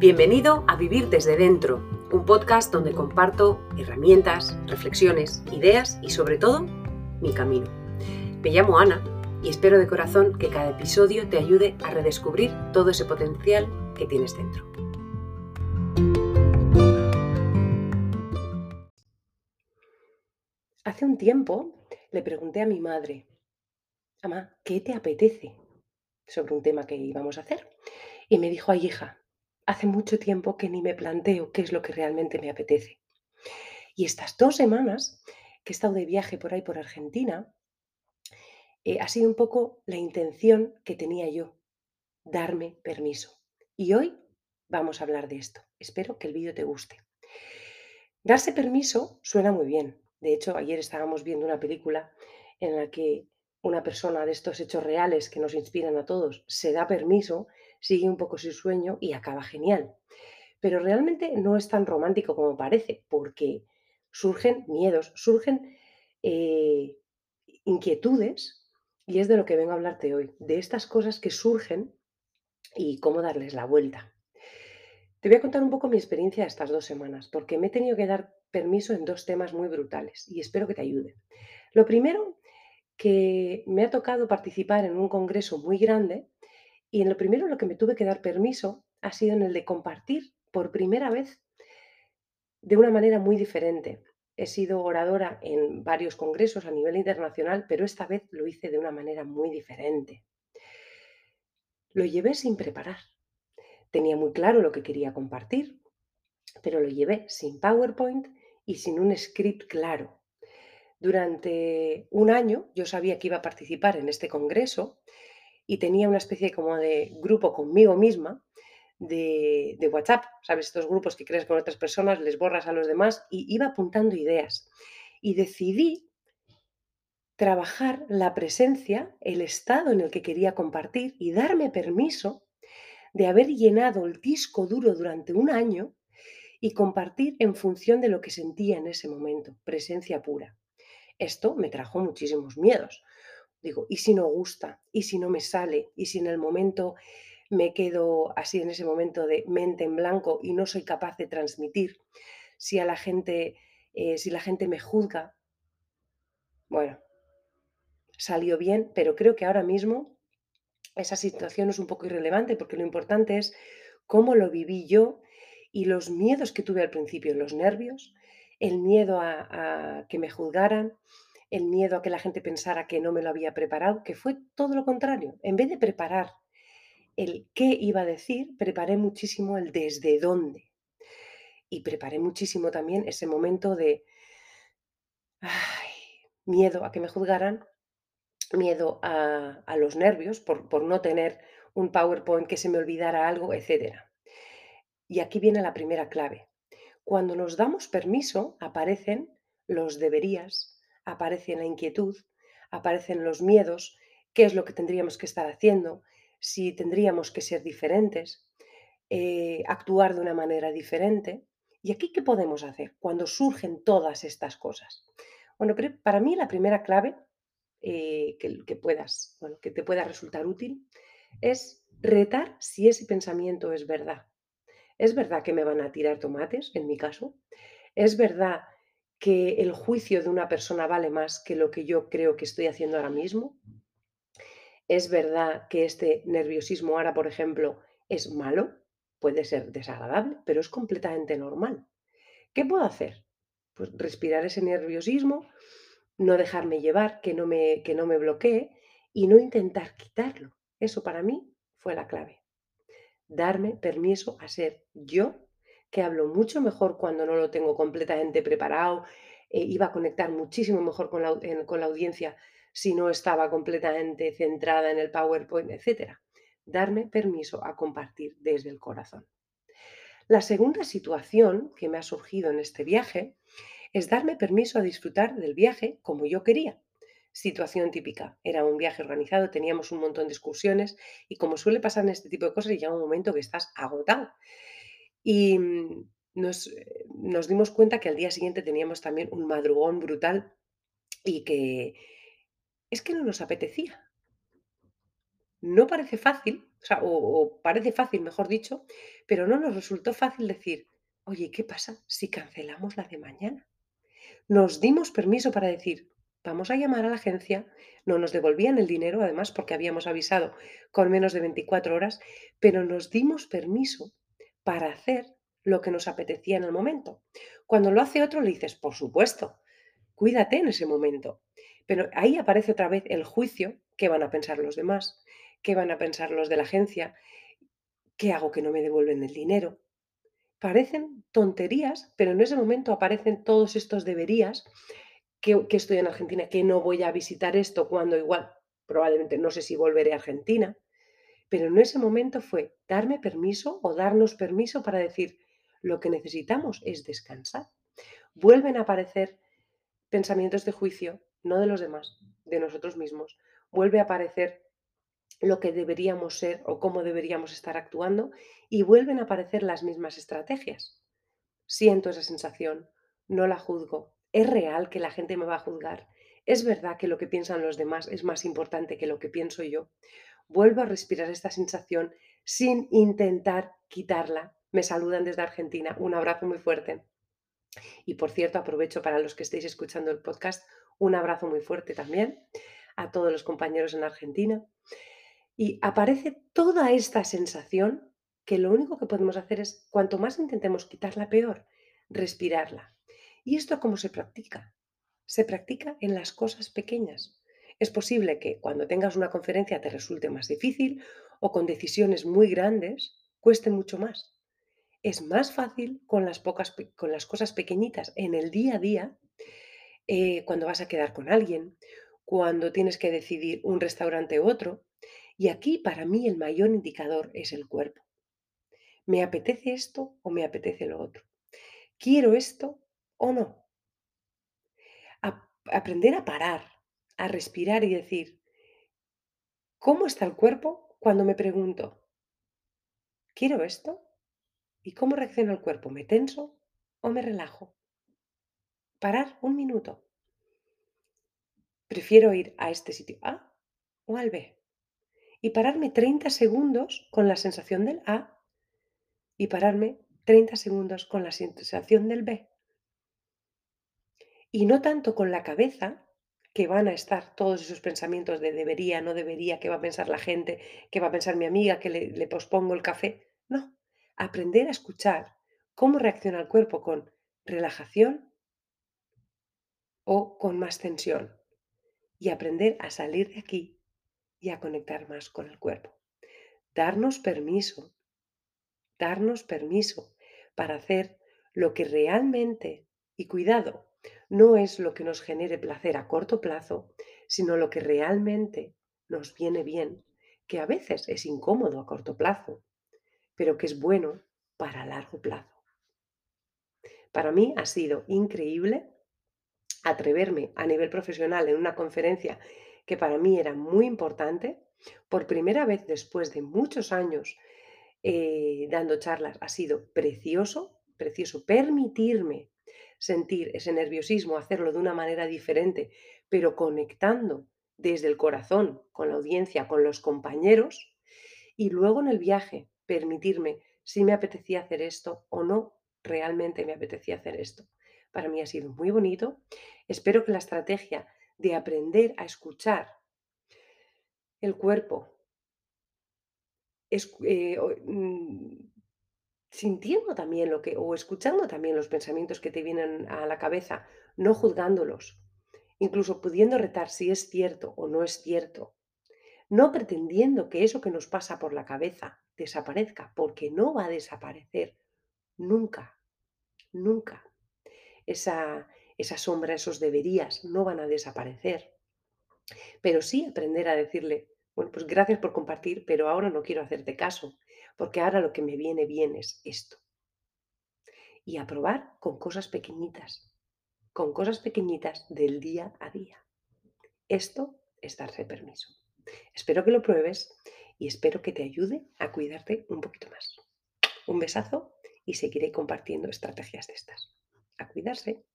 Bienvenido a Vivir desde Dentro, un podcast donde comparto herramientas, reflexiones, ideas y sobre todo mi camino. Me llamo Ana y espero de corazón que cada episodio te ayude a redescubrir todo ese potencial que tienes dentro. Hace un tiempo le pregunté a mi madre, Mamá, ¿qué te apetece? sobre un tema que íbamos a hacer. Y me dijo, ay hija, hace mucho tiempo que ni me planteo qué es lo que realmente me apetece. Y estas dos semanas que he estado de viaje por ahí por Argentina, eh, ha sido un poco la intención que tenía yo, darme permiso. Y hoy vamos a hablar de esto. Espero que el vídeo te guste. Darse permiso suena muy bien. De hecho, ayer estábamos viendo una película en la que una persona de estos hechos reales que nos inspiran a todos se da permiso, sigue un poco su sueño y acaba genial. Pero realmente no es tan romántico como parece, porque surgen miedos, surgen eh, inquietudes, y es de lo que vengo a hablarte hoy, de estas cosas que surgen y cómo darles la vuelta. Te voy a contar un poco mi experiencia estas dos semanas, porque me he tenido que dar permiso en dos temas muy brutales y espero que te ayude. Lo primero que me ha tocado participar en un congreso muy grande y en lo primero lo que me tuve que dar permiso ha sido en el de compartir por primera vez de una manera muy diferente. He sido oradora en varios congresos a nivel internacional, pero esta vez lo hice de una manera muy diferente. Lo llevé sin preparar. Tenía muy claro lo que quería compartir, pero lo llevé sin PowerPoint y sin un script claro. Durante un año yo sabía que iba a participar en este congreso y tenía una especie como de grupo conmigo misma de, WhatsApp, ¿sabes? Estos grupos que creas con otras personas, les borras a los demás y iba apuntando ideas. Y decidí trabajar la presencia, el estado en el que quería compartir y darme permiso de haber llenado el disco duro durante un año y compartir en función de lo que sentía en ese momento, presencia pura. Esto me trajo muchísimos miedos. Digo, ¿y si no gusta? ¿Y si no me sale? ¿Y si en el momento me quedo así en ese momento de mente en blanco y no soy capaz de transmitir? Si a la gente, eh, si la gente me juzga. Bueno, salió bien, pero creo que ahora mismo esa situación es un poco irrelevante porque lo importante es cómo lo viví yo y los miedos que tuve al principio, los nervios, el miedo a, que me juzgaran, el miedo a que la gente pensara que no me lo había preparado, que fue todo lo contrario. En vez de preparar el qué iba a decir, preparé muchísimo el desde dónde. Y preparé muchísimo también ese momento de miedo a que me juzgaran, miedo a, los nervios por, por no tener un PowerPoint que se me olvidara algo, etc. Y aquí viene la primera clave. Cuando nos damos permiso, aparecen los deberías, aparece la inquietud, aparecen los miedos, qué es lo que tendríamos que estar haciendo, si tendríamos que ser diferentes, eh, actuar de una manera diferente. ¿Y aquí qué podemos hacer cuando surgen todas estas cosas? Bueno, para mí la primera clave eh, que, que, puedas, que te pueda resultar útil es retar si ese pensamiento es verdad. ¿Es verdad que me van a tirar tomates, en mi caso? ¿Es verdad que el juicio de una persona vale más que lo que yo creo que estoy haciendo ahora mismo? ¿Es verdad que este nerviosismo ahora, por ejemplo, es malo? Puede ser desagradable, pero es completamente normal. ¿Qué puedo hacer? Pues respirar ese nerviosismo, no dejarme llevar, que no me, que no me bloquee y no intentar quitarlo. Eso para mí fue la clave darme permiso a ser yo, que hablo mucho mejor cuando no lo tengo completamente preparado, eh, iba a conectar muchísimo mejor con la, con la audiencia si no estaba completamente centrada en el PowerPoint, etc. Darme permiso a compartir desde el corazón. La segunda situación que me ha surgido en este viaje es darme permiso a disfrutar del viaje como yo quería, situación típica. Era un viaje organizado, teníamos un montón de excursiones y como suele pasar en este tipo de cosas, llega un momento que estás agotado. Y mm, nos, eh, nos dimos cuenta que al día siguiente teníamos también un madrugón brutal y que es que no nos apetecía. No parece fácil, o o parece fácil, mejor dicho, pero no nos resultó fácil decir, oye, ¿qué pasa si cancelamos la de mañana? Nos dimos permiso para decir, vamos a llamar a la agencia, no nos devolvían el dinero, además, porque habíamos avisado con menos de 24 horas, pero nos dimos permiso para hacer lo que nos apetecía en el momento. Cuando lo hace otro, le dices, por supuesto, cuídate en ese momento. Pero ahí aparece otra vez el juicio, qué van a pensar los demás, qué van a pensar los de la agencia, qué hago que no me devuelven el dinero. Parecen tonterías, pero en ese momento aparecen todos estos deberías, que, que estoy en Argentina, que no voy a visitar esto cuando igual, probablemente no sé si volveré a Argentina, pero en ese momento fue darme permiso o darnos permiso para decir, lo que necesitamos es descansar. Vuelven a aparecer pensamientos de juicio, no de los demás, de nosotros mismos. Vuelve a aparecer lo que deberíamos ser o cómo deberíamos estar actuando y vuelven a aparecer las mismas estrategias. Siento esa sensación, no la juzgo, es real que la gente me va a juzgar, es verdad que lo que piensan los demás es más importante que lo que pienso yo. Vuelvo a respirar esta sensación sin intentar quitarla. Me saludan desde Argentina, un abrazo muy fuerte. Y por cierto, aprovecho para los que estéis escuchando el podcast, un abrazo muy fuerte también a todos los compañeros en Argentina. Y aparece toda esta sensación que lo único que podemos hacer es, cuanto más intentemos quitarla, peor, respirarla. ¿Y esto cómo se practica? Se practica en las cosas pequeñas. Es posible que cuando tengas una conferencia te resulte más difícil o con decisiones muy grandes cueste mucho más. Es más fácil con las, pocas, con las cosas pequeñitas en el día a día, eh, cuando vas a quedar con alguien, cuando tienes que decidir un restaurante u otro, y aquí para mí el mayor indicador es el cuerpo. ¿Me apetece esto o me apetece lo otro? ¿Quiero esto o no? Aprender a parar, a respirar y decir, ¿cómo está el cuerpo cuando me pregunto, ¿quiero esto? ¿Y cómo reacciona el cuerpo? ¿Me tenso o me relajo? Parar un minuto. Prefiero ir a este sitio A o al B y pararme 30 segundos con la sensación del A y pararme 30 segundos con la sensación del B. Y no tanto con la cabeza, que van a estar todos esos pensamientos de debería, no debería, qué va a pensar la gente, qué va a pensar mi amiga, que le, le pospongo el café. No, aprender a escuchar cómo reacciona el cuerpo con relajación o con más tensión. Y aprender a salir de aquí y a conectar más con el cuerpo. Darnos permiso, darnos permiso para hacer lo que realmente, y cuidado, no es lo que nos genere placer a corto plazo, sino lo que realmente nos viene bien, que a veces es incómodo a corto plazo, pero que es bueno para largo plazo. Para mí ha sido increíble atreverme a nivel profesional en una conferencia que para mí era muy importante, por primera vez después de muchos años eh, dando charlas, ha sido precioso, precioso permitirme sentir ese nerviosismo, hacerlo de una manera diferente, pero conectando desde el corazón con la audiencia, con los compañeros, y luego en el viaje permitirme si me apetecía hacer esto o no realmente me apetecía hacer esto. Para mí ha sido muy bonito. Espero que la estrategia de aprender a escuchar el cuerpo, es, eh, sintiendo también lo que, o escuchando también los pensamientos que te vienen a la cabeza, no juzgándolos, incluso pudiendo retar si es cierto o no es cierto, no pretendiendo que eso que nos pasa por la cabeza desaparezca, porque no va a desaparecer nunca, nunca. Esa, esa sombra, esos deberías no van a desaparecer. Pero sí aprender a decirle, bueno, pues gracias por compartir, pero ahora no quiero hacerte caso, porque ahora lo que me viene bien es esto. Y a probar con cosas pequeñitas, con cosas pequeñitas del día a día. Esto es darse permiso. Espero que lo pruebes y espero que te ayude a cuidarte un poquito más. Un besazo y seguiré compartiendo estrategias de estas. A cuidarse.